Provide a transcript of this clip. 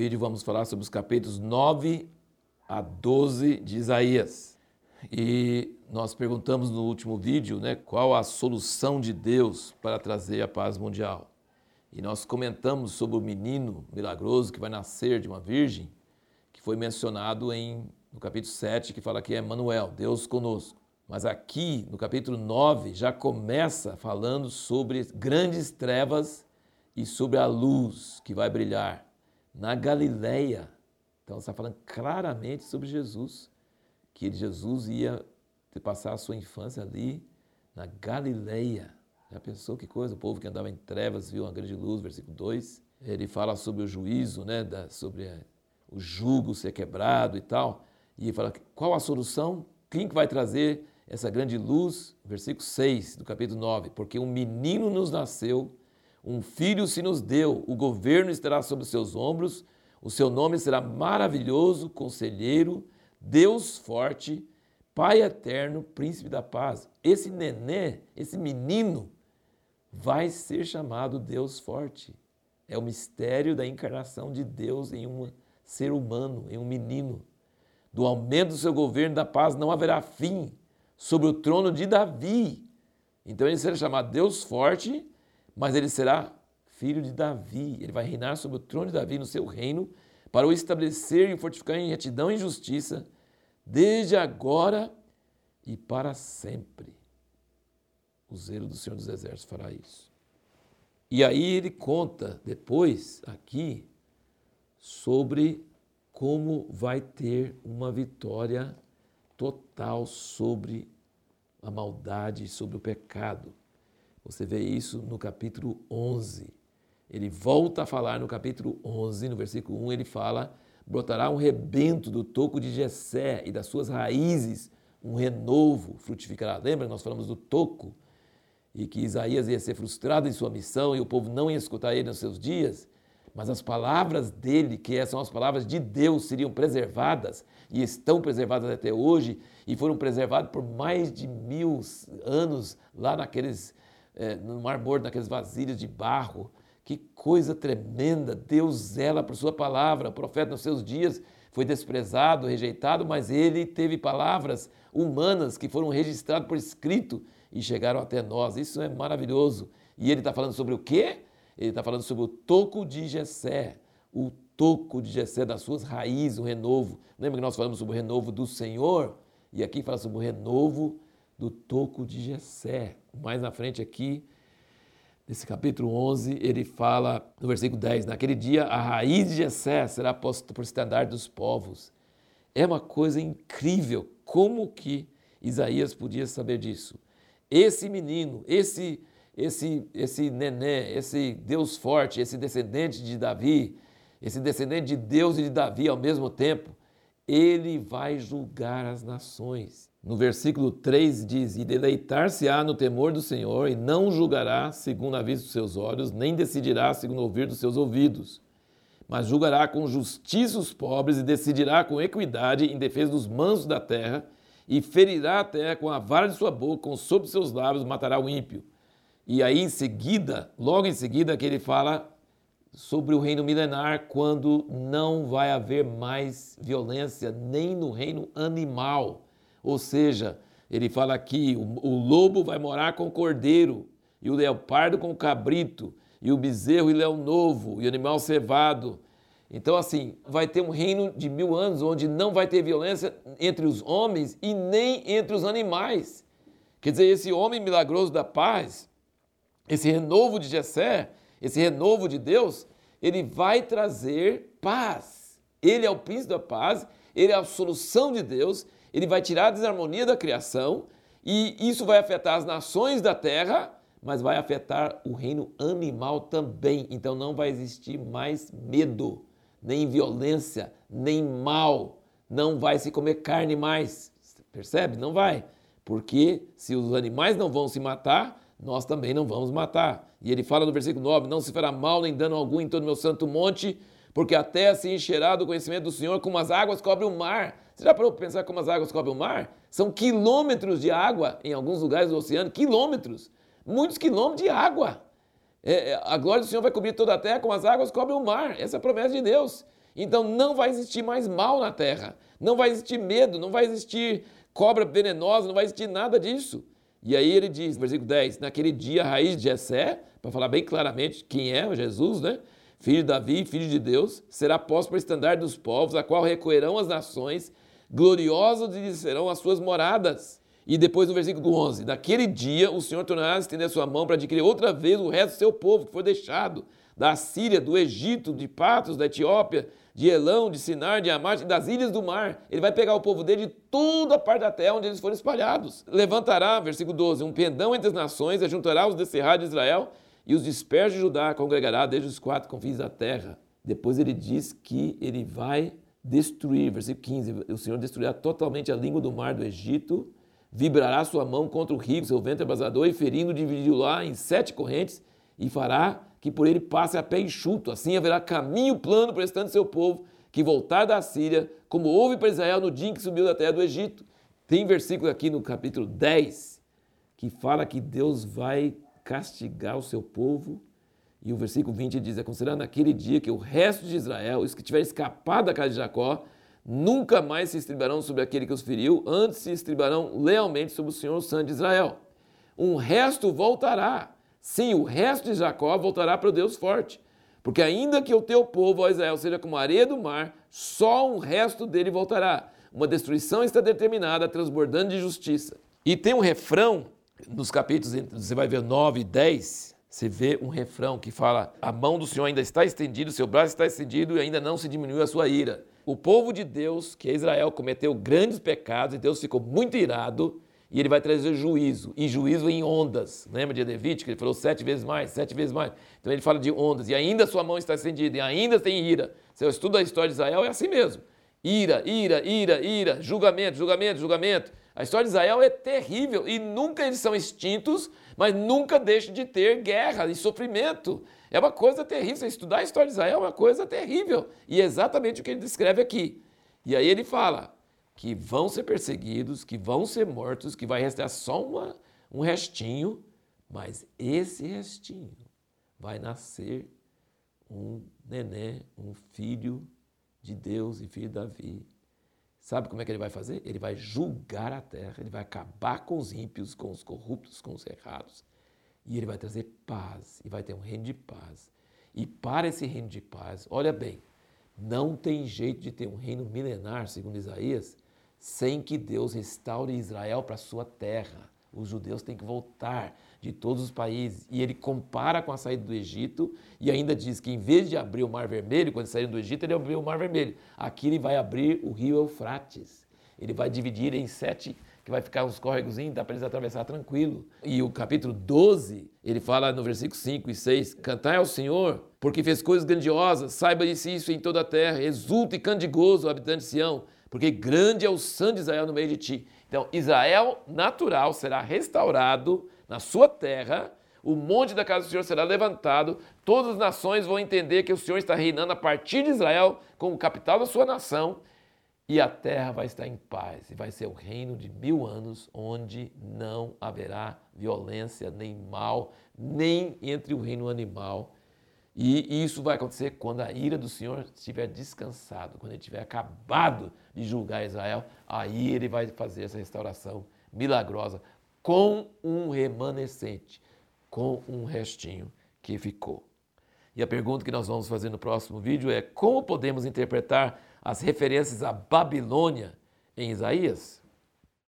vídeo vamos falar sobre os capítulos 9 a 12 de Isaías. E nós perguntamos no último vídeo né, qual a solução de Deus para trazer a paz mundial. E nós comentamos sobre o menino milagroso que vai nascer de uma virgem, que foi mencionado em, no capítulo 7, que fala que é Manuel, Deus conosco. Mas aqui, no capítulo 9, já começa falando sobre grandes trevas e sobre a luz que vai brilhar na Galileia. Então está falando claramente sobre Jesus, que Jesus ia passar a sua infância ali na Galileia. Já pensou que coisa? O povo que andava em trevas viu uma grande luz, versículo 2. Ele fala sobre o juízo, né, sobre a, o jugo ser quebrado e tal. E ele fala qual a solução? Quem que vai trazer essa grande luz, versículo 6 do capítulo 9, porque um menino nos nasceu, um filho se nos deu, o governo estará sobre seus ombros, o seu nome será maravilhoso, conselheiro, Deus forte, Pai eterno, príncipe da paz. Esse nenê, esse menino, vai ser chamado Deus forte. É o mistério da encarnação de Deus em um ser humano, em um menino. Do aumento do seu governo da paz não haverá fim sobre o trono de Davi. Então ele será chamado Deus forte, mas ele será filho de Davi. Ele vai reinar sobre o trono de Davi no seu reino, para o estabelecer e fortificar em retidão e justiça, desde agora e para sempre. O zelo do Senhor dos Exércitos fará isso. E aí ele conta depois, aqui, sobre como vai ter uma vitória total sobre a maldade, sobre o pecado. Você vê isso no capítulo 11. Ele volta a falar no capítulo 11, no versículo 1, ele fala: brotará um rebento do toco de Jessé e das suas raízes um renovo frutificará. Lembra que nós falamos do toco e que Isaías ia ser frustrado em sua missão e o povo não ia escutar ele nos seus dias? mas as palavras dele, que são as palavras de Deus, seriam preservadas e estão preservadas até hoje e foram preservadas por mais de mil anos lá naqueles, é, no Mar Morto, naqueles vasilhos de barro. Que coisa tremenda! Deus zela por sua palavra. O profeta nos seus dias foi desprezado, rejeitado, mas ele teve palavras humanas que foram registradas por escrito e chegaram até nós. Isso é maravilhoso. E ele está falando sobre o quê? Ele está falando sobre o toco de Jessé, o toco de Jessé das suas raízes, o renovo. Lembra que nós falamos sobre o renovo do Senhor? E aqui fala sobre o renovo do toco de Jessé. Mais na frente aqui, nesse capítulo 11, ele fala no versículo 10, naquele dia a raiz de Jessé será posta por estandarte dos povos. É uma coisa incrível como que Isaías podia saber disso. Esse menino, esse esse, esse nenê, esse Deus forte, esse descendente de Davi, esse descendente de Deus e de Davi ao mesmo tempo, ele vai julgar as nações. No versículo 3 diz: E deleitar-se-á no temor do Senhor, e não julgará segundo a vista dos seus olhos, nem decidirá segundo o ouvir dos seus ouvidos, mas julgará com justiça os pobres e decidirá com equidade em defesa dos mansos da terra, e ferirá a terra com a vara de sua boca, com sob seus lábios matará o ímpio. E aí em seguida, logo em seguida, que ele fala sobre o reino milenar, quando não vai haver mais violência nem no reino animal. Ou seja, ele fala aqui: o, o lobo vai morar com o cordeiro, e o leopardo com o cabrito, e o bezerro e leão novo, e o animal cevado. Então, assim, vai ter um reino de mil anos onde não vai ter violência entre os homens e nem entre os animais. Quer dizer, esse homem milagroso da paz, esse renovo de Jessé, esse renovo de Deus, ele vai trazer paz. Ele é o príncipe da paz, ele é a solução de Deus, ele vai tirar a desarmonia da criação e isso vai afetar as nações da terra, mas vai afetar o reino animal também. Então não vai existir mais medo, nem violência, nem mal. Não vai se comer carne mais. Percebe? Não vai. Porque se os animais não vão se matar, nós também não vamos matar. E ele fala no versículo 9: Não se fará mal nem dano algum em todo meu santo monte, porque a terra se encherá do conhecimento do Senhor, como as águas cobrem o mar. Você já parou para pensar como as águas cobrem o mar? São quilômetros de água em alguns lugares do oceano quilômetros. Muitos quilômetros de água. É, é, a glória do Senhor vai cobrir toda a terra, como as águas cobrem o mar. Essa é a promessa de Deus. Então não vai existir mais mal na terra, não vai existir medo, não vai existir cobra venenosa, não vai existir nada disso. E aí ele diz, versículo 10, naquele dia a raiz de Jessé, para falar bem claramente quem é Jesus, né? Filho de Davi, filho de Deus, será posto para estandarte dos povos, a qual recolherão as nações, gloriosos lhe serão as suas moradas. E depois no versículo 11, naquele dia o Senhor tornará a estender a sua mão para adquirir outra vez o resto do seu povo que foi deixado, da Síria, do Egito, de Patos, da Etiópia, de Elão, de Sinar, de Amate, das ilhas do mar. Ele vai pegar o povo dele de toda a parte da terra onde eles foram espalhados. Levantará, versículo 12, um pendão entre as nações, ajuntará os descerrados de Israel e os dispersos de Judá congregará desde os quatro confins da terra. Depois ele diz que ele vai destruir, versículo 15, o Senhor destruirá totalmente a língua do mar do Egito, vibrará sua mão contra o rio, seu vento abrasador, e ferindo dividiu lá em sete correntes, e fará que por ele passe a pé enxuto. Assim haverá caminho plano para o seu povo, que voltar da Síria, como houve para Israel no dia em que subiu da terra do Egito. Tem versículo aqui no capítulo 10 que fala que Deus vai castigar o seu povo. E o versículo 20 diz: considerado naquele dia que o resto de Israel, os que tiverem escapado da casa de Jacó, nunca mais se estribarão sobre aquele que os feriu, antes se estribarão lealmente sobre o Senhor, o Santo de Israel. Um resto voltará Sim, o resto de Jacó voltará para o Deus forte. Porque ainda que o teu povo, ó Israel, seja como a areia do mar, só um resto dele voltará. Uma destruição está determinada, transbordando de justiça. E tem um refrão, nos capítulos, você vai ver 9 e 10, você vê um refrão que fala: A mão do Senhor ainda está estendida, o seu braço está estendido e ainda não se diminuiu a sua ira. O povo de Deus, que é Israel, cometeu grandes pecados e Deus ficou muito irado e ele vai trazer juízo, e juízo em ondas. Lembra de Levítico? Ele falou sete vezes mais, sete vezes mais. Então ele fala de ondas, e ainda sua mão está estendida, e ainda tem ira. Se eu estudo a história de Israel, é assim mesmo. Ira, ira, ira, ira, julgamento, julgamento, julgamento. A história de Israel é terrível, e nunca eles são extintos, mas nunca deixam de ter guerra e sofrimento. É uma coisa terrível. Você estudar a história de Israel é uma coisa terrível. E é exatamente o que ele descreve aqui. E aí ele fala: que vão ser perseguidos, que vão ser mortos, que vai restar só uma, um restinho, mas esse restinho vai nascer um neném, um filho de Deus e filho de Davi. Sabe como é que ele vai fazer? Ele vai julgar a terra, ele vai acabar com os ímpios, com os corruptos, com os errados. E ele vai trazer paz, e vai ter um reino de paz. E para esse reino de paz, olha bem, não tem jeito de ter um reino milenar, segundo Isaías, sem que Deus restaure Israel para a sua terra. Os judeus têm que voltar de todos os países. E ele compara com a saída do Egito e ainda diz que em vez de abrir o Mar Vermelho, quando saíram do Egito, ele abriu o Mar Vermelho. Aqui ele vai abrir o rio Eufrates. Ele vai dividir em sete, que vai ficar uns córregozinhos, dá para eles atravessar tranquilo. E o capítulo 12, ele fala no versículo 5 e 6, Cantai ao Senhor, porque fez coisas grandiosas, saiba isso em toda a terra, exulte e cante gozo, habitante de Sião porque grande é o sangue de Israel no meio de ti. Então, Israel natural será restaurado na sua terra, o monte da casa do Senhor será levantado, todas as nações vão entender que o Senhor está reinando a partir de Israel como capital da sua nação, e a terra vai estar em paz, e vai ser o reino de mil anos, onde não haverá violência, nem mal, nem entre o reino animal e isso vai acontecer quando a ira do Senhor estiver descansado, quando ele tiver acabado de julgar Israel, aí ele vai fazer essa restauração milagrosa com um remanescente, com um restinho que ficou. E a pergunta que nós vamos fazer no próximo vídeo é: como podemos interpretar as referências à Babilônia em Isaías?